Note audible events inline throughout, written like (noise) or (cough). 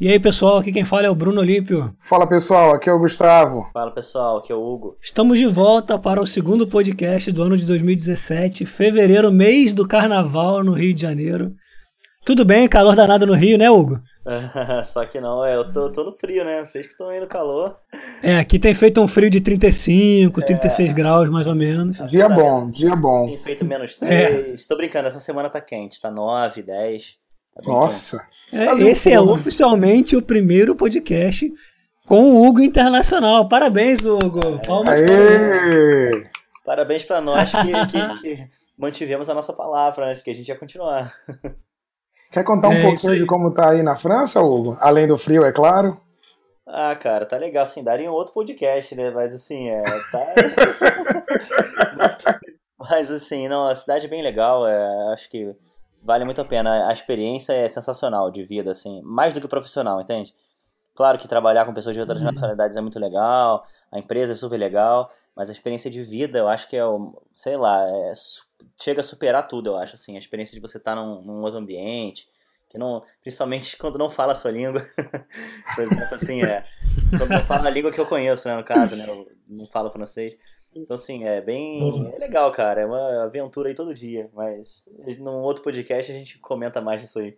E aí, pessoal, aqui quem fala é o Bruno Olímpio. Fala, pessoal, aqui é o Gustavo. Fala, pessoal, aqui é o Hugo. Estamos de volta para o segundo podcast do ano de 2017, fevereiro, mês do carnaval no Rio de Janeiro. Tudo bem, calor danado no Rio, né, Hugo? (laughs) Só que não, é, eu tô, tô, no frio, né? Vocês que estão aí no calor. É, aqui tem feito um frio de 35, é. 36 graus mais ou menos. Dia tá bom, dia bom. Tem feito menos 3. É. Tô brincando, essa semana tá quente, tá 9, 10. Tá Nossa. É, esse é oficialmente o primeiro podcast com o Hugo Internacional. Parabéns, Hugo. É. Palmas para Parabéns para nós que, que, (laughs) que, mantivemos a nossa palavra, né? que a gente ia continuar. (laughs) Quer contar um é, pouquinho de como tá aí na França, Hugo? Além do frio, é claro. Ah, cara, tá legal, assim, daria um outro podcast, né? Mas assim, é. Tá... (laughs) Mas assim, não, a cidade é bem legal, é, acho que vale muito a pena. A experiência é sensacional de vida, assim, mais do que profissional, entende? Claro que trabalhar com pessoas de outras uhum. nacionalidades é muito legal, a empresa é super legal, mas a experiência de vida, eu acho que é, sei lá, é, chega a superar tudo, eu acho, assim, a experiência de você estar tá num, num outro ambiente, que não, principalmente (laughs) quando não fala a sua língua, (laughs) por exemplo, assim, é, quando não fala a língua que eu conheço, né, no caso, né, eu não falo francês, então, assim, é bem. É legal, cara. É uma aventura aí todo dia. Mas num outro podcast a gente comenta mais disso aí.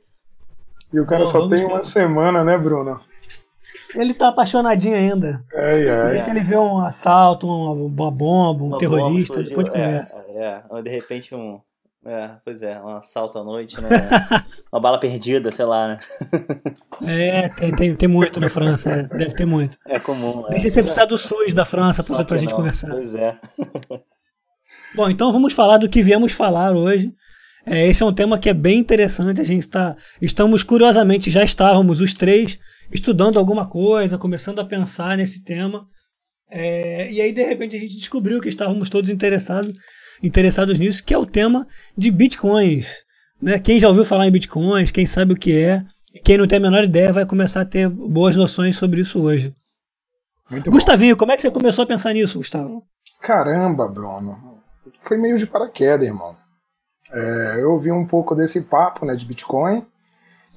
E o cara Bom, só tem uma semana, né, Bruno? Ele tá apaixonadinho ainda. É, é. Deixa ele ver um assalto, uma, bomba, um uma terrorista, bomba depois de conversa. É, é, de repente um. É, pois é, um assalto à noite, né? (laughs) uma bala perdida, sei lá, né? É, tem, tem, tem muito na França, é, deve ter muito. É comum. É. Deixa você precisar do SUS da França pra, pra gente conversar. Pois é. (laughs) Bom, então vamos falar do que viemos falar hoje. É, esse é um tema que é bem interessante. A gente está, estamos curiosamente, já estávamos os três estudando alguma coisa, começando a pensar nesse tema. É, e aí, de repente, a gente descobriu que estávamos todos interessados, interessados nisso, que é o tema de bitcoins. Né? Quem já ouviu falar em bitcoins, quem sabe o que é, quem não tem a menor ideia vai começar a ter boas noções sobre isso hoje. Muito Gustavinho, bom. como é que você começou a pensar nisso, Gustavo? Caramba, Bruno. Foi meio de paraquedas, irmão. É, eu ouvi um pouco desse papo né, de Bitcoin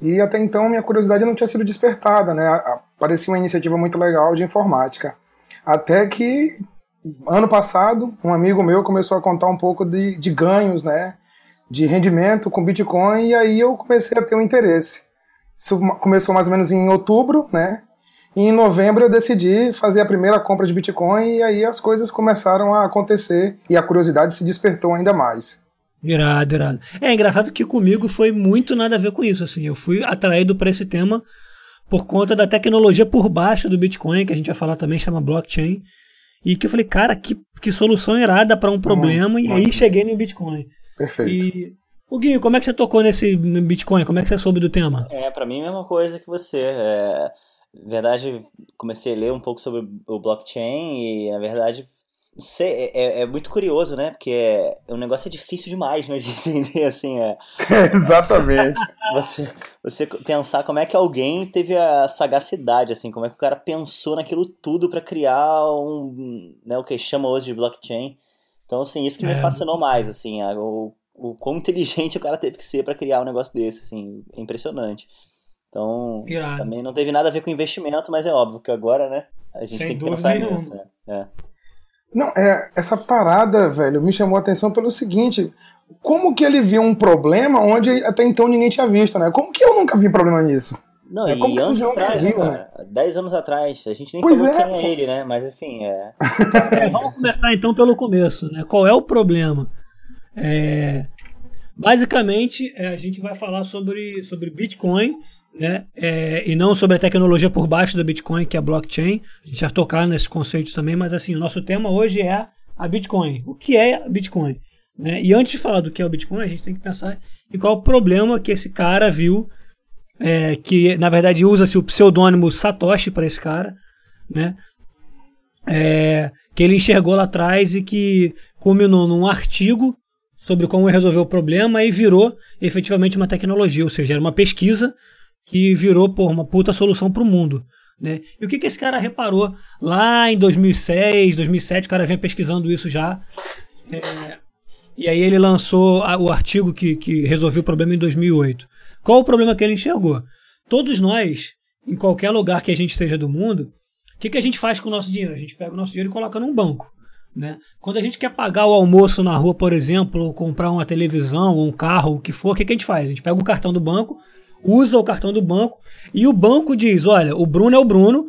e até então minha curiosidade não tinha sido despertada, né? Parecia uma iniciativa muito legal de informática. Até que ano passado, um amigo meu começou a contar um pouco de, de ganhos, né? De rendimento com Bitcoin, e aí eu comecei a ter um interesse. Isso começou mais ou menos em outubro, né? E em novembro eu decidi fazer a primeira compra de Bitcoin e aí as coisas começaram a acontecer e a curiosidade se despertou ainda mais. Irado, irado. É engraçado que comigo foi muito nada a ver com isso, assim. Eu fui atraído para esse tema por conta da tecnologia por baixo do Bitcoin, que a gente vai falar também, chama blockchain. E que eu falei, cara, que, que solução irada para um problema, muito, e muito. aí cheguei no Bitcoin. Perfeito. E o Gui, como é que você tocou nesse Bitcoin? Como é que você soube do tema? É, para mim é a mesma coisa que você. É, na verdade, comecei a ler um pouco sobre o blockchain e, na verdade, sei, é, é, é muito curioso, né? Porque é, o negócio é difícil demais, né? De (laughs) entender, assim, é... (laughs) Exatamente. Você, você pensar como é que alguém teve a sagacidade, assim, como é que o cara pensou naquilo tudo para criar um, né, o que chama hoje de blockchain. Então, assim, isso que me é. fascinou mais, assim, o o quão inteligente (laughs) o cara teve que ser para criar um negócio desse, assim, é impressionante. Então, também não teve nada a ver com investimento, mas é óbvio que agora, né, a gente Sem tem que pensar nenhuma. nisso. Né? É. Não, é, essa parada, velho, me chamou a atenção pelo seguinte: como que ele viu um problema onde até então ninguém tinha visto, né? Como que eu nunca vi problema nisso? Não, é, e anos atrás, viu, né? Dez anos atrás, a gente nem pois falou é, quem é ele, né? Mas enfim, é... (laughs) é. Vamos começar então pelo começo, né? Qual é o problema? É, basicamente, é, a gente vai falar sobre, sobre Bitcoin, né? É, e não sobre a tecnologia por baixo da Bitcoin, que é a blockchain. A gente vai tocar nesse conceito também, mas assim, o nosso tema hoje é a Bitcoin. O que é a Bitcoin? Né? E antes de falar do que é o Bitcoin, a gente tem que pensar em qual o problema que esse cara viu, é, que na verdade usa-se o pseudônimo Satoshi para esse cara, né? É, que ele enxergou lá atrás e que culminou num artigo sobre como resolver o problema e virou efetivamente uma tecnologia, ou seja, era uma pesquisa que virou por uma puta solução para o mundo. Né? E o que, que esse cara reparou lá em 2006, 2007, o cara vem pesquisando isso já. É, e aí ele lançou o artigo que, que resolveu o problema em 2008. Qual o problema que ele enxergou? Todos nós, em qualquer lugar que a gente esteja do mundo, o que, que a gente faz com o nosso dinheiro? A gente pega o nosso dinheiro e coloca num banco. Né? Quando a gente quer pagar o almoço na rua, por exemplo, ou comprar uma televisão ou um carro, o que for, o que, que a gente faz? A gente pega o cartão do banco, usa o cartão do banco e o banco diz: olha, o Bruno é o Bruno,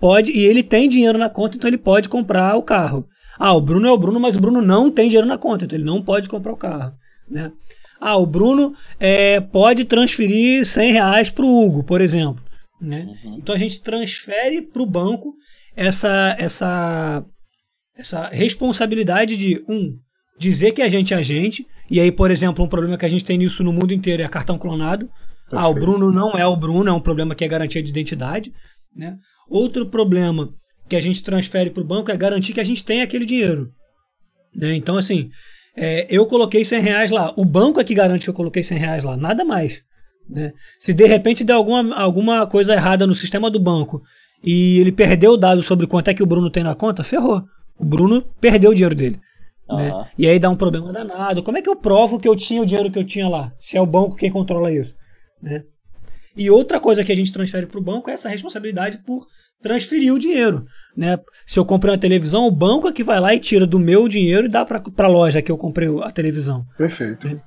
pode e ele tem dinheiro na conta, então ele pode comprar o carro. Ah, o Bruno é o Bruno, mas o Bruno não tem dinheiro na conta, então ele não pode comprar o carro. Né? Ah, o Bruno é, pode transferir 100 reais para o Hugo, por exemplo. Né? Uhum. Então a gente transfere para o banco essa, essa essa responsabilidade de, um, dizer que a gente é a gente, e aí, por exemplo, um problema que a gente tem nisso no mundo inteiro é cartão clonado. Perfeito. Ah, o Bruno não é o Bruno, é um problema que é garantia de identidade. Né? Outro problema que a gente transfere para o banco é garantir que a gente tem aquele dinheiro. Né? Então, assim, é, eu coloquei 100 reais lá. O banco é que garante que eu coloquei 100 reais lá, nada mais. Né? Se de repente der alguma, alguma coisa errada no sistema do banco e ele perdeu o dado sobre quanto é que o Bruno tem na conta, ferrou. O Bruno perdeu o dinheiro dele. Uhum. Né? E aí dá um problema danado. Como é que eu provo que eu tinha o dinheiro que eu tinha lá? Se é o banco quem controla isso. Né? E outra coisa que a gente transfere para o banco é essa responsabilidade por transferir o dinheiro. Né? Se eu comprei uma televisão, o banco é que vai lá e tira do meu dinheiro e dá para a loja que eu comprei a televisão. Perfeito. Né?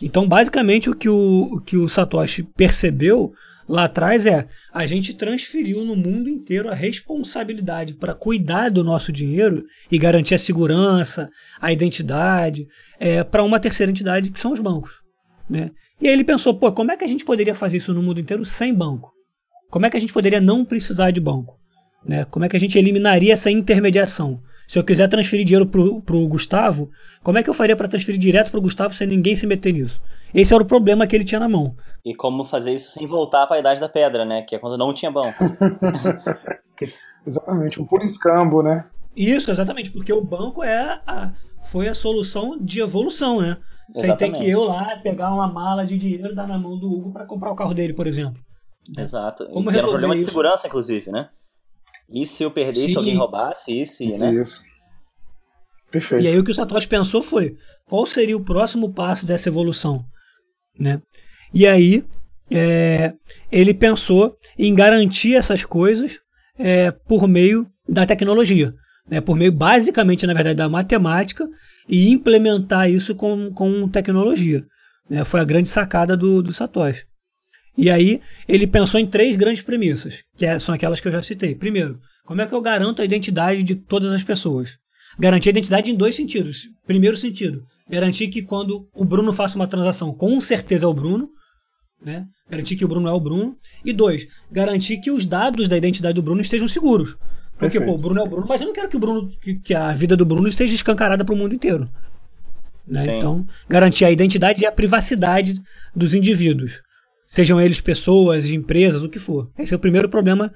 Então, basicamente, o que o, o que o Satoshi percebeu lá atrás é a gente transferiu no mundo inteiro a responsabilidade para cuidar do nosso dinheiro e garantir a segurança, a identidade, é, para uma terceira entidade que são os bancos. Né? E aí ele pensou, pô, como é que a gente poderia fazer isso no mundo inteiro sem banco? Como é que a gente poderia não precisar de banco? Né? Como é que a gente eliminaria essa intermediação? Se eu quiser transferir dinheiro para o Gustavo, como é que eu faria para transferir direto para o Gustavo sem ninguém se meter nisso? Esse era o problema que ele tinha na mão. E como fazer isso sem voltar para a idade da pedra, né? Que é quando não tinha banco. (laughs) (laughs) exatamente, um puro escambo, né? Isso, exatamente, porque o banco é a, foi a solução de evolução, né? Sem ter que eu lá pegar uma mala de dinheiro e dar na mão do Hugo para comprar o carro dele, por exemplo. Exato. Como e era um problema isso? de segurança, inclusive, né? E se eu perdesse, se alguém roubasse, isso, né? Isso. Perfeito. E aí o que o Satoshi pensou foi, qual seria o próximo passo dessa evolução? Né? E aí é, ele pensou em garantir essas coisas é, por meio da tecnologia, né? por meio basicamente, na verdade, da matemática e implementar isso com, com tecnologia. Né? Foi a grande sacada do, do Satoshi. E aí ele pensou em três grandes premissas, que é, são aquelas que eu já citei. Primeiro, como é que eu garanto a identidade de todas as pessoas? Garantir a identidade em dois sentidos. Primeiro sentido, garantir que quando o Bruno faça uma transação, com certeza é o Bruno, né? Garantir que o Bruno é o Bruno. E dois, garantir que os dados da identidade do Bruno estejam seguros. Porque, pô, o Bruno é o Bruno, mas eu não quero que o Bruno, que, que a vida do Bruno esteja escancarada para o mundo inteiro. Né? Então, garantir a identidade e a privacidade dos indivíduos. Sejam eles pessoas, empresas, o que for. Esse é o primeiro problema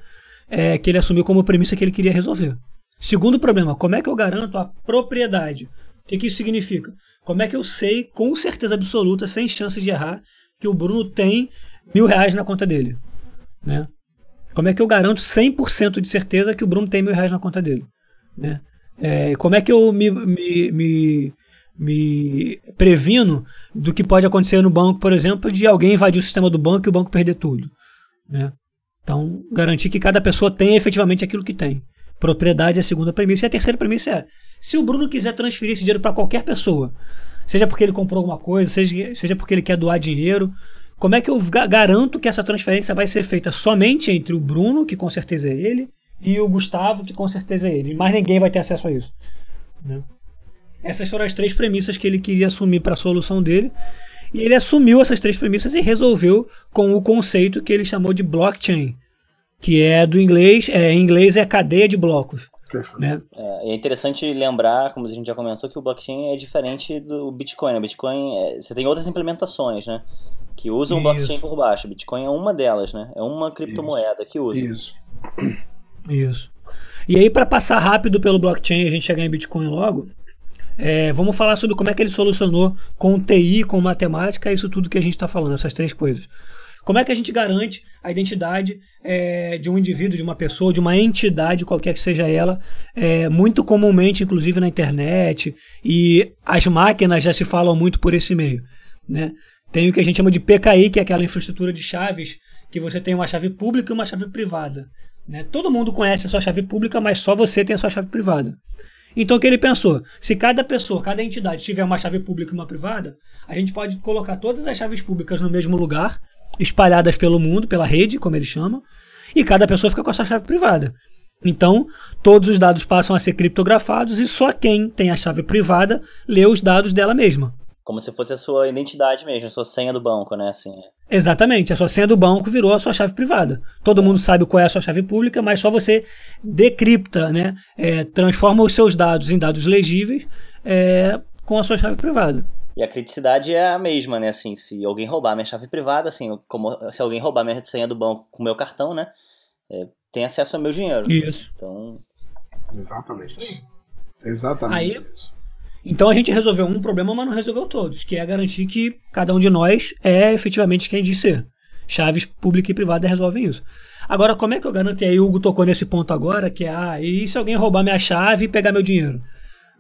é, que ele assumiu como premissa que ele queria resolver. Segundo problema, como é que eu garanto a propriedade? O que, que isso significa? Como é que eu sei com certeza absoluta, sem chance de errar, que o Bruno tem mil reais na conta dele? Né? Como é que eu garanto 100% de certeza que o Bruno tem mil reais na conta dele? Né? É, como é que eu me, me, me, me, previno do que pode acontecer no banco, por exemplo, de alguém invadir o sistema do banco e o banco perder tudo? Né? Então, garantir que cada pessoa tenha efetivamente aquilo que tem. Propriedade é a segunda premissa. E a terceira premissa é: se o Bruno quiser transferir esse dinheiro para qualquer pessoa, seja porque ele comprou alguma coisa, seja, seja porque ele quer doar dinheiro, como é que eu garanto que essa transferência vai ser feita somente entre o Bruno, que com certeza é ele, e o Gustavo, que com certeza é ele? Mais ninguém vai ter acesso a isso. Né? Essas foram as três premissas que ele queria assumir para a solução dele. E ele assumiu essas três premissas e resolveu com o conceito que ele chamou de blockchain, que é do inglês, é, em inglês é cadeia de blocos. Né? É, é, interessante lembrar, como a gente já comentou, que o blockchain é diferente do Bitcoin. O Bitcoin, é, você tem outras implementações, né? Que usam o blockchain por baixo. O Bitcoin é uma delas, né? É uma criptomoeda Isso. que usa. Isso. Isso. E aí, para passar rápido pelo blockchain e a gente chegar em Bitcoin logo, é, vamos falar sobre como é que ele solucionou com TI, com matemática, isso tudo que a gente está falando, essas três coisas. Como é que a gente garante a identidade é, de um indivíduo, de uma pessoa, de uma entidade, qualquer que seja ela? É, muito comumente, inclusive na internet, e as máquinas já se falam muito por esse meio. Né? Tem o que a gente chama de PKI, que é aquela infraestrutura de chaves, que você tem uma chave pública e uma chave privada. Né? Todo mundo conhece a sua chave pública, mas só você tem a sua chave privada. Então o que ele pensou? Se cada pessoa, cada entidade tiver uma chave pública e uma privada, a gente pode colocar todas as chaves públicas no mesmo lugar, espalhadas pelo mundo, pela rede, como ele chama, e cada pessoa fica com a sua chave privada. Então, todos os dados passam a ser criptografados e só quem tem a chave privada lê os dados dela mesma. Como se fosse a sua identidade mesmo, a sua senha do banco, né? Assim. Exatamente, a sua senha do banco virou a sua chave privada. Todo mundo sabe qual é a sua chave pública, mas só você decripta, né? É, transforma os seus dados em dados legíveis é, com a sua chave privada. E a criticidade é a mesma, né? Assim, se alguém roubar minha chave privada, assim, como se alguém roubar minha senha do banco com meu cartão, né? É, tem acesso ao meu dinheiro. Isso. Então. Exatamente. Exatamente Aí, isso. Então a gente resolveu um problema, mas não resolveu todos, que é garantir que cada um de nós é efetivamente quem diz ser. Chaves pública e privada resolvem isso. Agora, como é que eu garanto? E aí o Hugo tocou nesse ponto agora, que é, ah, e se alguém roubar minha chave e pegar meu dinheiro?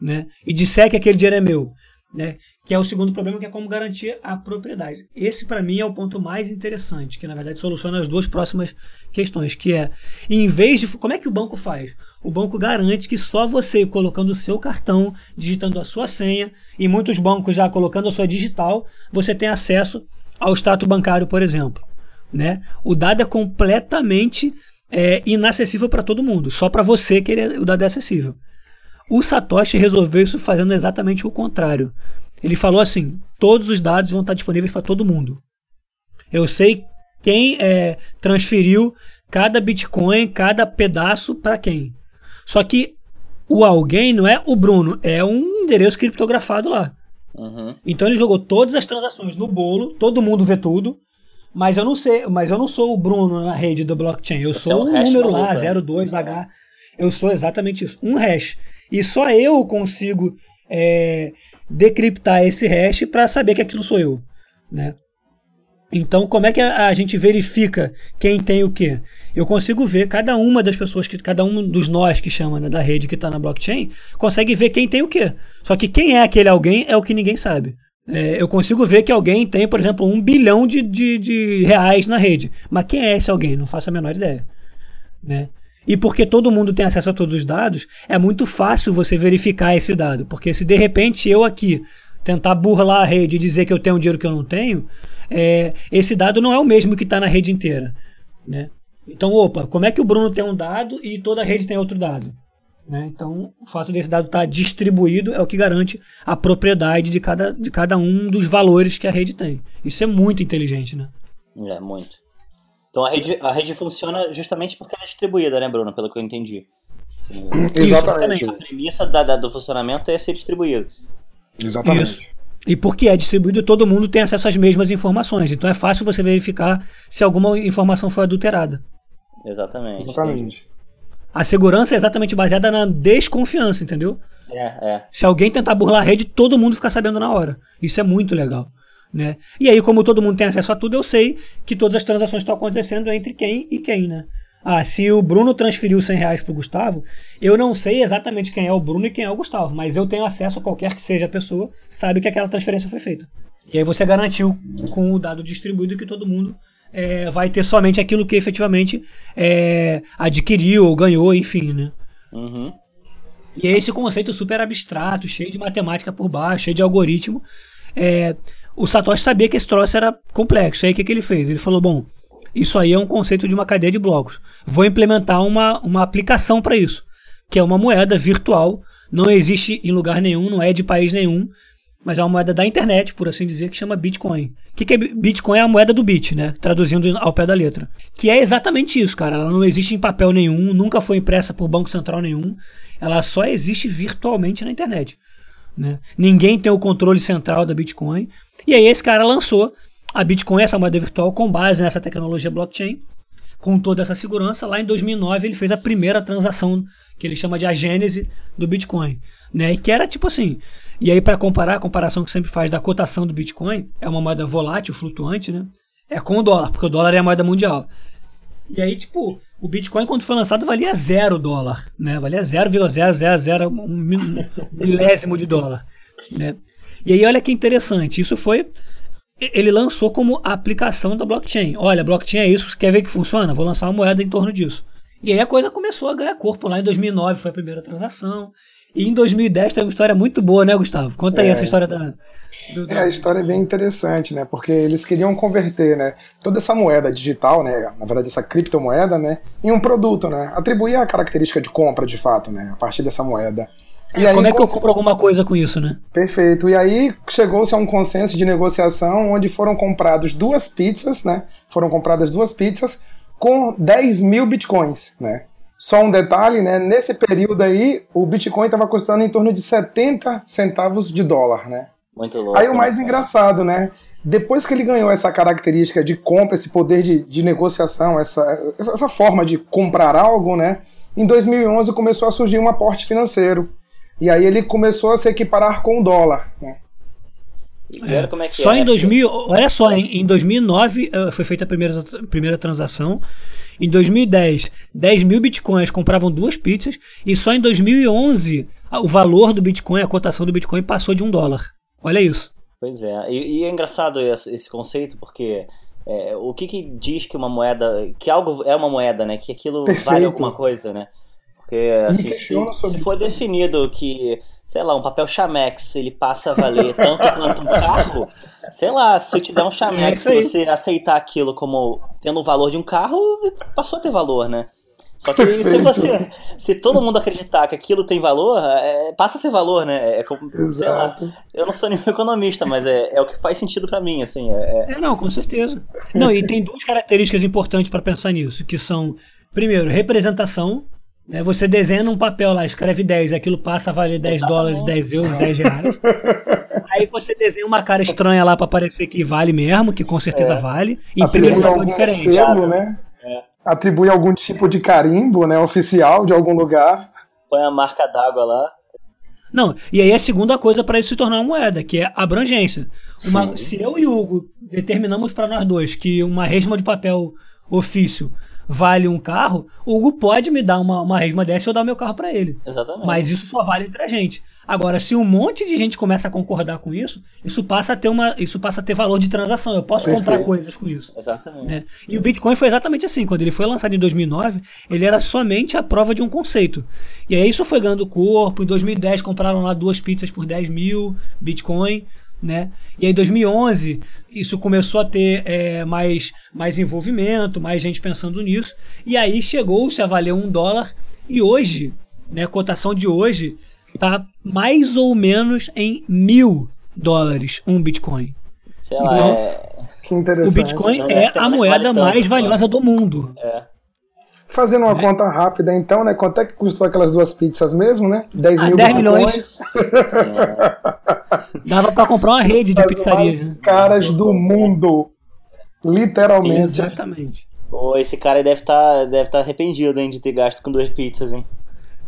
Né? E disser que aquele dinheiro é meu? Né? Que é o segundo problema, que é como garantir a propriedade. Esse, para mim, é o ponto mais interessante, que na verdade soluciona as duas próximas questões, que é, em vez de. Como é que o banco faz? O banco garante que só você, colocando o seu cartão, digitando a sua senha, e muitos bancos já colocando a sua digital, você tem acesso ao extrato bancário, por exemplo. Né? O dado é completamente é, inacessível para todo mundo, só para você que ele, o dado é acessível. O Satoshi resolveu isso fazendo exatamente o contrário. Ele falou assim: todos os dados vão estar disponíveis para todo mundo. Eu sei quem é, transferiu cada Bitcoin, cada pedaço para quem. Só que o alguém não é o Bruno, é um endereço criptografado lá. Uhum. Então ele jogou todas as transações no bolo, todo mundo vê tudo, mas eu não sei, mas eu não sou o Bruno na rede do blockchain, eu Você sou é um um número maluco, lá, né? 02H. Eu sou exatamente isso, um hash. E só eu consigo é, decriptar esse hash para saber que aquilo sou eu, né? Então, como é que a, gente verifica quem tem o quê? Eu consigo ver cada uma das pessoas, que cada um dos nós que chama né, da rede que está na blockchain, consegue ver quem tem o quê. Só que quem é aquele alguém é o que ninguém sabe. É, eu consigo ver que alguém tem, por exemplo, um bilhão de, de, de reais na rede. Mas quem é esse alguém? Não faço a menor ideia. Né? E porque todo mundo tem acesso a todos os dados, é muito fácil você verificar esse dado. Porque se de repente eu aqui tentar burlar a rede e dizer que eu tenho dinheiro que eu não tenho, é, esse dado não é o mesmo que está na rede inteira. Né? Então, opa, como é que o Bruno tem um dado e toda a rede tem outro dado? Né? Então, o fato desse dado estar distribuído é o que garante a propriedade de cada, de cada um dos valores que a rede tem. Isso é muito inteligente, né? É, muito. Então a rede, a rede funciona justamente porque ela é distribuída, né, Bruno? Pelo que eu entendi. Assim, Exatamente. a premissa da, da- do funcionamento é ser distribuído. Exatamente. Isso. E porque é distribuído, todo mundo tem acesso às mesmas informações. Então é fácil você verificar se alguma informação foi adulterada. Exatamente. Exatamente. A segurança é exatamente baseada na desconfiança, entendeu? É, é. Se alguém tentar burlar a rede, todo mundo fica sabendo na hora. Isso é muito legal. Né? E aí, como todo mundo tem acesso a tudo, eu sei que todas as transações estão acontecendo entre quem e quem, né? Ah, se o Bruno transferiu 100 reais pro Gustavo, eu não sei exatamente quem é o Bruno e quem é o Gustavo, mas eu tenho acesso a qualquer que seja a pessoa, sabe que aquela transferência foi feita. E aí você garantiu com o dado distribuído que todo mundo é, vai ter somente aquilo que efetivamente é, adquiriu ou ganhou, enfim, né? Uhum. E é esse conceito super abstrato, cheio de matemática por baixo, cheio de algoritmo. É, o Satoshi sabia que esse troço era complexo. Aí o que, que ele fez? Ele falou: bom, isso aí é um conceito de uma cadeia de blocos. Vou implementar uma, uma aplicação para isso, que é uma moeda virtual. Não existe em lugar nenhum, não é de país nenhum, mas é uma moeda da internet, por assim dizer, que chama Bitcoin. O que, que é Bi- Bitcoin? É a moeda do bit, né? Traduzindo ao pé da letra. Que é exatamente isso, cara. Ela não existe em papel nenhum, nunca foi impressa por banco central nenhum. Ela só existe virtualmente na internet. Né? Ninguém tem o controle central da Bitcoin. E aí esse cara lançou a Bitcoin, essa moeda virtual, com base nessa tecnologia blockchain, com toda essa segurança. Lá em 2009 ele fez a primeira transação que ele chama de a gênese do Bitcoin, né? E que era tipo assim. E aí para comparar, a comparação que sempre faz da cotação do Bitcoin, é uma moeda volátil, flutuante, né? é com o dólar, porque o dólar é a moeda mundial. E aí, tipo, o Bitcoin, quando foi lançado, valia zero dólar, né? Valia 0,000, um milésimo de dólar, né? E aí, olha que interessante, isso foi... Ele lançou como aplicação da blockchain. Olha, blockchain é isso, você quer ver que funciona? Vou lançar uma moeda em torno disso. E aí a coisa começou a ganhar corpo. Lá em 2009 foi a primeira transação. E em 2010 tem uma história muito boa, né, Gustavo? Conta aí É. essa história da... do- É, a história é bem interessante, né? Porque eles queriam converter, né, toda essa moeda digital, né, na verdade essa criptomoeda, né, em um produto, né? Atribuir a característica de compra, de fato, né, a partir dessa moeda. E aí, Como é que eu compro alguma coisa com isso, né? Perfeito. E aí chegou-se a um consenso de negociação onde foram comprados duas pizzas, né? Foram compradas duas pizzas com 10 mil bitcoins, né? Só um detalhe, né? Nesse período aí, o Bitcoin estava custando em torno de 70 centavos de dólar, né? Muito louco. Aí o mais né? engraçado, né? Depois que ele ganhou essa característica de compra, esse poder de, de negociação, essa, essa essa forma de comprar algo, né? Em 2011 começou a surgir um aporte financeiro. E aí ele começou a se equiparar com o dólar. Né? E é que Só é, em né? 2000, olha só, em, em 2009 eh, foi feita a primeira, primeira transação. Em 2010, 10 mil bitcoins compravam duas pizzas. E só em 2011, a- o valor do Bitcoin, a cotação do Bitcoin passou de um dólar. Olha isso. Pois é, e, e é engraçado esse, esse conceito porque é, o que, que diz que uma moeda, que algo é uma moeda, né? Que aquilo vale Perfeito. alguma coisa, né? Porque assim, se, se for definido que, sei lá, um papel Chamex ele passa a valer tanto quanto um carro, sei lá, se eu te der um É Chamex aí. e você aceitar aquilo como tendo o valor de um carro, passou a ter valor, né? Só que se Perfeito. você, se todo mundo acreditar que aquilo tem valor, é, passa a ter valor, né? É como, sei lá, Exato. eu não sou nenhum (laughs) economista, mas é, é o que faz sentido pra mim, assim. É, é- É, não, com certeza. Não, e tem duas características importantes para pensar nisso, que são, primeiro, representação. Né? Você desenha num papel lá, escreve 10, aquilo passa a valer 10 Exatamente. dólares, 10 euros, 10 reais. (laughs) Aí você desenha uma cara estranha lá para parecer que vale mesmo, que com certeza É. vale. E Atribui papel algum diferente. selo, né? É. Atribui algum tipo de carimbo, né? Oficial de algum lugar. põe a marca d'água lá. Não, e aí a segunda coisa para isso se tornar uma moeda, que é abrangência. Uma- se eu e o Hugo determinamos para nós dois que uma resma de papel ofício vale um carro, o Hugo pode me dar uma, uma resma dessa e eu dar o meu carro para ele. Exatamente. Mas isso só vale entre a gente. Agora, se um monte de gente começa a concordar com isso, isso passa a ter uma, isso passa a ter valor de transação. Eu posso comprar Perfeito. coisas com isso. Exatamente. né? E o Bitcoin foi exatamente assim. Quando ele foi lançado em 2009, ele era somente a prova de um conceito. E aí isso foi ganhando corpo. Em 2010 compraram lá duas pizzas por 10 mil Bitcoin. Né? E aí em 2011 isso começou a ter é, mais, mais envolvimento, mais gente pensando nisso. E aí chegou-se a valer um dólar. E hoje, né, a cotação de hoje está mais ou menos em mil dólares um Bitcoin. Sei lá, Então, é, Que O interessante. Bitcoin Não deve é a moeda vale tanto, mais né? valiosa do mundo. é. Fazendo uma Né? conta rápida, então, né? Quanto é que custou aquelas duas pizzas mesmo, né? 10 Ah, mil 10 bitcoins. milhões. (laughs) Dava pra comprar uma rede de As pizzarias. né? caras do mundo. Literalmente. Exatamente. Pô, esse cara deve estar deve tá arrependido hein, de ter gasto com duas pizzas, hein?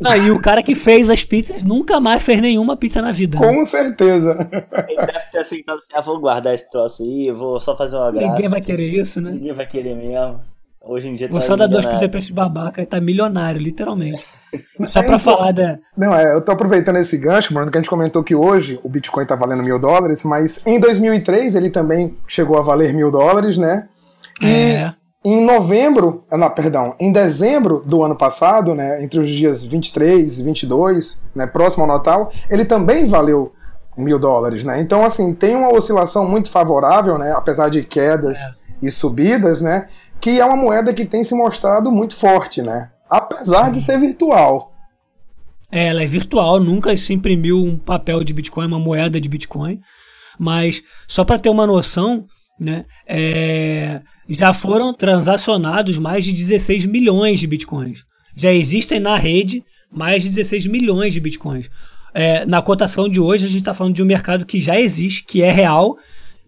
Ah, e o cara que fez as pizzas nunca mais fez nenhuma pizza na vida. né? Com certeza. Ele deve ter aceitado assim, ah, vou guardar esse troço aí, vou só fazer uma graça. Ninguém vai querer isso, né? Ninguém vai querer mesmo. Hoje em dia Vou tá pizzas pra esse babaca e tá milionário, literalmente. (laughs) Só pra falar da. Não, é, eu tô aproveitando esse gancho, Bruno, que a gente comentou que hoje o Bitcoin tá valendo mil dólares, mas em 2003 ele também chegou a valer mil dólares, né? E É, em novembro, ah, não, perdão, em dezembro do ano passado, né, entre os dias 23 e 22, né, próximo ao Natal, ele também valeu mil dólares, né? Então, assim, tem uma oscilação muito favorável, né, apesar de quedas e subidas, né, que é uma moeda que tem se mostrado muito forte, né? Apesar de ser virtual. É, ela é virtual, nunca se imprimiu um papel de Bitcoin, uma moeda de Bitcoin. Mas só para ter uma noção, né, é, já foram transacionados mais de 16 milhões de Bitcoins. Já existem na rede mais de 16 milhões de Bitcoins. É, na cotação de hoje, a gente está falando de um mercado que já existe, que é real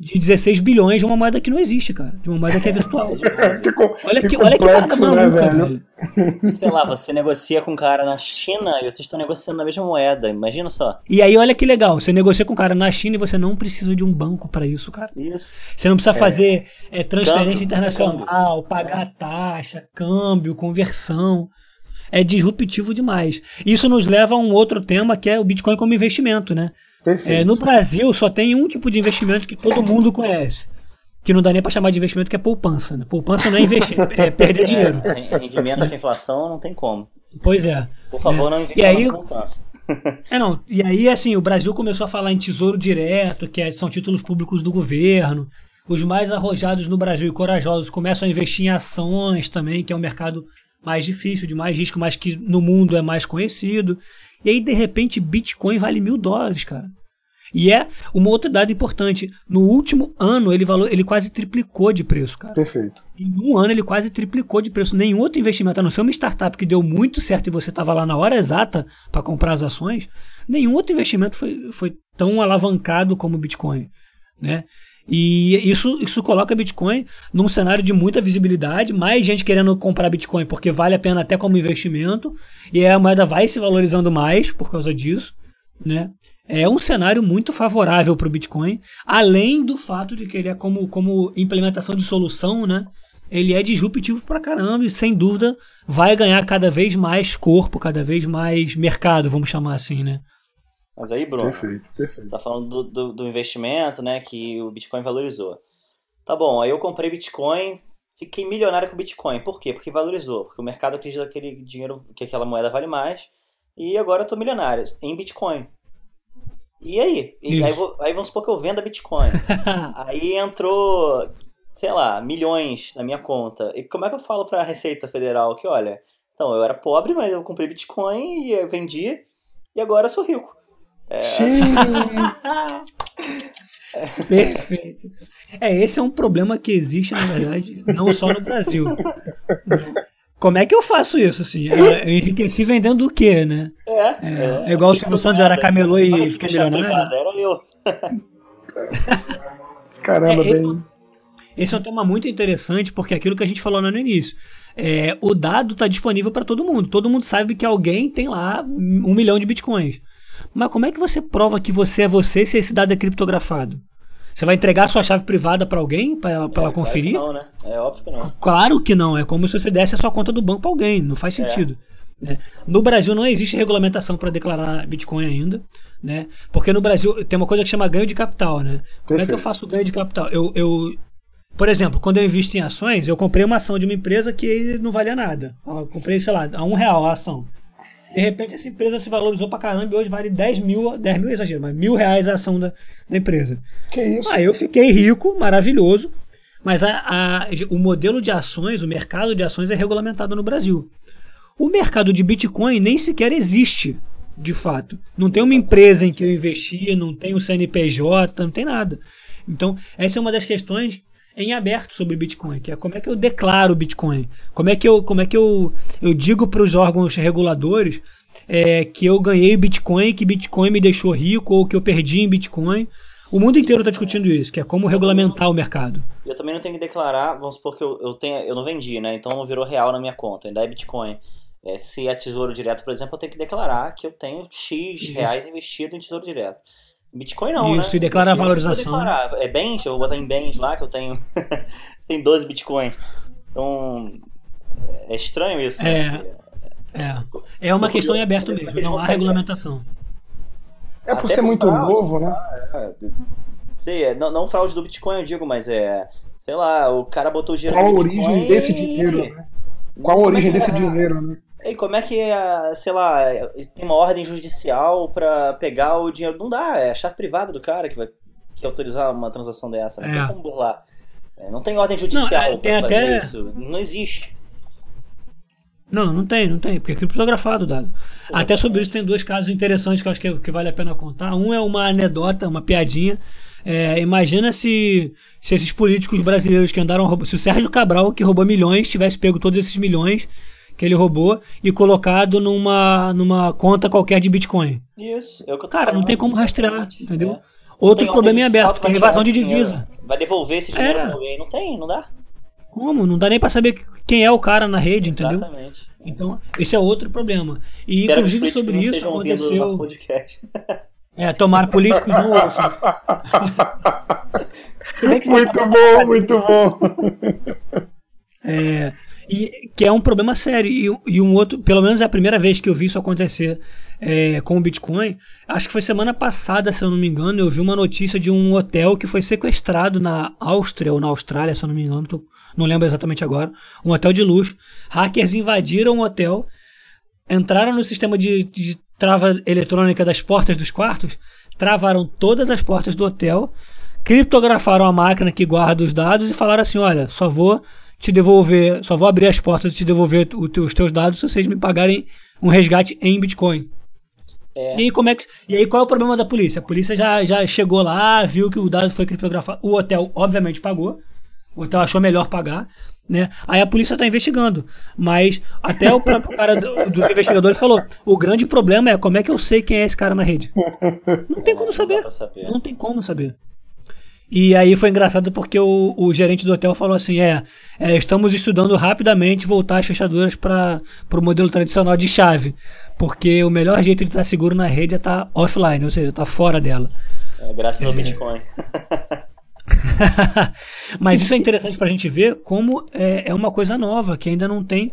de 16 bilhões de uma moeda que não existe, cara. De uma moeda que é virtual. (laughs) que, co- olha que, que olha que complexo, né, maluca, velho? velho. (laughs) Sei lá, você negocia com um cara na China e vocês estão negociando na mesma moeda, imagina só. E aí, olha que legal. Você negocia com um cara na China e você não precisa de um banco pra isso, cara. Isso. Você não precisa fazer é, transferência Câmbio, internacional, pagar taxa, câmbio, conversão. É disruptivo demais. Isso nos leva a um outro tema que é o Bitcoin como investimento, né? É, no Brasil só tem um tipo de investimento que todo mundo conhece. Que não dá nem pra chamar de investimento, que é poupança. Né? Poupança não é investir, (laughs) é perder dinheiro. É, rende menos que a inflação, não tem como. Pois é. Por favor, É. não E invista aí- na poupança. É, não. E aí, assim, o Brasil começou a falar em tesouro direto, que é- são títulos públicos do governo. Os mais arrojados no Brasil e corajosos começam a investir em ações também, que é um mercado mais difícil, de mais risco, mas que no mundo é mais conhecido. E aí, de repente, Bitcoin vale mil dólares, cara. E é uma outra dado importante. No último ano, ele, valor, ele quase triplicou de preço, cara. Perfeito. Em um ano ele quase triplicou de preço. Nenhum outro investimento, a não ser uma startup que deu muito certo e você estava lá na hora exata para comprar as ações, nenhum outro investimento foi, foi tão alavancado como o Bitcoin. Né? E isso, isso coloca Bitcoin num cenário de muita visibilidade, mais gente querendo comprar Bitcoin porque vale a pena até como investimento, e a moeda vai se valorizando mais por causa disso. Né? É um cenário muito favorável para o Bitcoin, além do fato de que ele é como, como implementação de solução, né? Ele é disruptivo pra caramba e sem dúvida vai ganhar cada vez mais corpo, cada vez mais mercado, vamos chamar assim, né? Mas aí, Bruno, Perfeito, perfeito. tá falando do, do, do investimento, né, que o Bitcoin valorizou. Tá bom, aí eu comprei Bitcoin, fiquei milionário com Bitcoin. Por quê? Porque valorizou. Porque o mercado acredita que aquele dinheiro, que aquela moeda vale mais. E agora eu tô milionário em Bitcoin. E aí? E aí, vou- aí vamos supor que eu venda Bitcoin. (laughs) Aí entrou, sei lá, milhões na minha conta. E como é que eu falo pra Receita Federal que, olha, então eu era pobre, mas eu comprei Bitcoin e eu vendi e agora eu sou rico. É, Sim. (laughs) Perfeito. É, esse é um problema que existe, na verdade, não só no Brasil. Como é que eu faço isso, assim? Eu enriqueci vendendo o quê, né? É, É, é igual o Silvio Santos era camelô e fiquei milionário. Era eu. (laughs) Caramba, É, esse- bem. Esse é um tema muito interessante porque é aquilo que a gente falou lá no início. É, o dado está disponível para todo mundo. Todo mundo sabe que alguém tem lá um milhão de bitcoins. Mas como é que você prova que você é você se esse dado é criptografado? Você vai entregar sua chave privada para alguém para ela, pra ela É, claro conferir? que não, né? É óbvio que não. Claro que não. É como se você desse a sua conta do banco para alguém. Não faz É. sentido. né? No Brasil não existe regulamentação para declarar Bitcoin ainda. Né? Porque no Brasil tem uma coisa que chama ganho de capital. Né? Como é que eu Perfeito. faço ganho de capital? Eu, eu, por exemplo, quando eu invisto em ações, eu comprei uma ação de uma empresa que não valia nada. Eu comprei, sei lá, a um real a ação. De repente essa empresa se valorizou pra caramba e hoje vale 10 mil, 10 mil é exagero, mas mil reais a ação da, da empresa. Que isso? Aí eu fiquei rico, maravilhoso, mas a- a- o modelo de ações, o mercado de ações é regulamentado no Brasil. O mercado de Bitcoin nem sequer existe, de fato. Não tem uma empresa em que eu investia, não tem o CNPJ, não tem nada. Então, essa é uma das questões em aberto sobre Bitcoin, que é como é que eu declaro Bitcoin, como é que eu, como é que eu, eu digo para os órgãos reguladores é, que eu ganhei Bitcoin, que Bitcoin me deixou rico ou que eu perdi em Bitcoin. O mundo inteiro está discutindo isso, que é como regulamentar o mercado. Eu também não tenho que declarar, vamos supor que eu, eu, tenha, eu não vendi, né? Então não virou real na minha conta, ainda é Bitcoin. É, se é tesouro direto, por exemplo, eu tenho que declarar que eu tenho X reais investido em tesouro direto. Bitcoin não, né? Isso, e declara a não valorização. declarar. É bens, eu vou botar em bens lá que eu tenho. (laughs) tem 12 Bitcoin. Então. É estranho isso, né? É, é uma questão em aberto mesmo, não há regulamentação. É por Até ser muito fraude, novo, né? É, sei, é, não, não fraude do Bitcoin, eu digo, mas é. Sei lá, o cara botou o dinheiro Qual a origem Bitcoin desse e- dinheiro, né? Qual a é origem desse é? dinheiro, né? E como é que, é, sei lá, tem uma ordem judicial pra pegar o dinheiro? Não dá, é a chave privada do cara que vai que autorizar uma transação dessa. Não É. tem como burlar. É, não tem ordem judicial Não, é, tem pra fazer até- isso. Não existe. Não, não tem, não tem, porque é criptografado o dado. Até sobre isso tem dois casos interessantes que eu acho que, que vale a pena contar. Um é uma anedota, uma piadinha. É, imagina se, se esses políticos brasileiros que andaram roubando. Se o Sérgio Cabral, que roubou milhões, tivesse pego todos esses milhões que ele roubou e colocado numa, numa conta qualquer de Bitcoin. Isso. É o que eu tô Cara, não falando, tem como rastrear, exatamente. entendeu? É. outro problema em aberto, que é invasão de divisa. Vai devolver esse dinheiro é. pra alguém? Não tem, não dá. Como? Não dá nem pra saber quem é o cara na rede, entendeu? Exatamente. Então, esse é outro problema. E Espero inclusive sobre isso aconteceu. É, tomar políticos não ouçam. (laughs) muito bom, muito bom. É, e que é um problema sério. E, e, um outro, pelo menos é a primeira vez que eu vi isso acontecer é, com o Bitcoin. Acho que foi semana passada, se eu não me engano, eu vi uma notícia de um hotel que foi sequestrado na Áustria ou na Austrália, se eu não me engano, tô, não lembro exatamente agora. Um hotel de luxo. Hackers invadiram o hotel, entraram no sistema de, de trava eletrônica das portas dos quartos, travaram todas as portas do hotel, criptografaram a máquina que guarda os dados e falaram assim: olha, só vou te devolver, só vou abrir as portas e te devolver os teus dados se vocês me pagarem um resgate em Bitcoin. É. E, aí, como é que, e aí qual é o problema da polícia? A polícia já, já chegou lá, viu que o dado foi criptografado. O hotel, obviamente, pagou. O hotel achou melhor pagar. Né? Aí a polícia está investigando. Mas até o próprio cara do, dos investigadores falou: o grande problema é como é que eu sei quem é esse cara na rede. (laughs) Não tem como saber. Não tem como saber. E aí foi engraçado porque o, o gerente do hotel falou assim: é, é estamos estudando rapidamente voltar as fechaduras para o modelo tradicional de chave, porque o melhor jeito de estar seguro na rede é estar offline, ou seja, estar fora dela. É, graças ao é. Bitcoin. (laughs) (laughs) Mas isso é interessante para a gente ver como é, é, uma coisa nova, que ainda não tem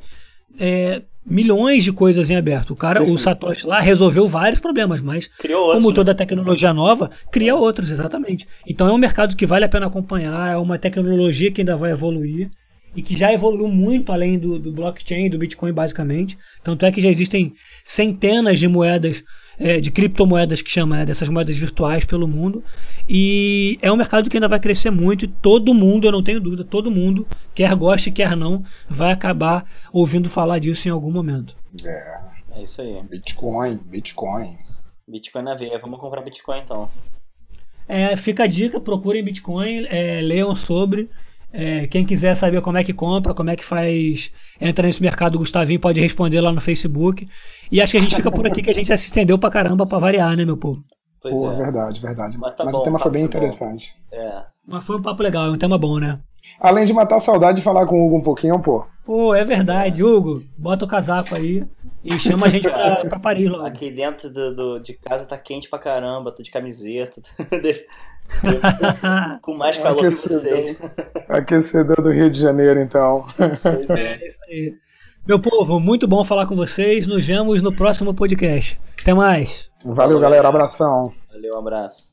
é, milhões de coisas em aberto. O cara, o Satoshi lá, resolveu vários problemas, mas outros, como toda né? tecnologia nova, cria outros, exatamente. Então é um mercado que vale a pena acompanhar, é uma tecnologia que ainda vai evoluir e que já evoluiu muito além do, do blockchain, do Bitcoin, basicamente. Tanto é que já existem centenas de moedas é, de criptomoedas que chama, né, dessas moedas virtuais pelo mundo. E é um mercado que ainda vai crescer muito e todo mundo, eu não tenho dúvida, todo mundo, quer goste, quer não, vai acabar ouvindo falar disso em algum momento. É. É isso aí. Bitcoin, Bitcoin. Bitcoin na veia, vamos comprar Bitcoin então. É, fica a dica, procurem Bitcoin, é, leiam sobre. É, quem quiser saber como é que compra, como é que faz, entra nesse mercado, o Gustavinho pode responder lá no Facebook. E acho que a gente fica por aqui, que a gente já se estendeu pra caramba pra variar, né, meu povo? Pois Pô, é. verdade, verdade. Mas, tá Mas bom, o tema foi bem interessante. É. Mas foi um papo legal, é um tema bom, né? Além de matar a saudade de falar com o Hugo um pouquinho, pô. Pô, é verdade, Hugo. Bota o casaco aí e chama a gente pra, pra Paris logo. Aqui dentro do, do, de casa tá quente pra caramba, tô de camiseta. (laughs) (laughs) com mais calor Aquecedor. que vocês. Aquecedor do Rio de Janeiro, então. Pois é, é isso aí. Meu povo, muito bom falar com vocês. Nos vemos no próximo podcast. Até mais. Valeu, galera. Abração. Valeu, um abraço.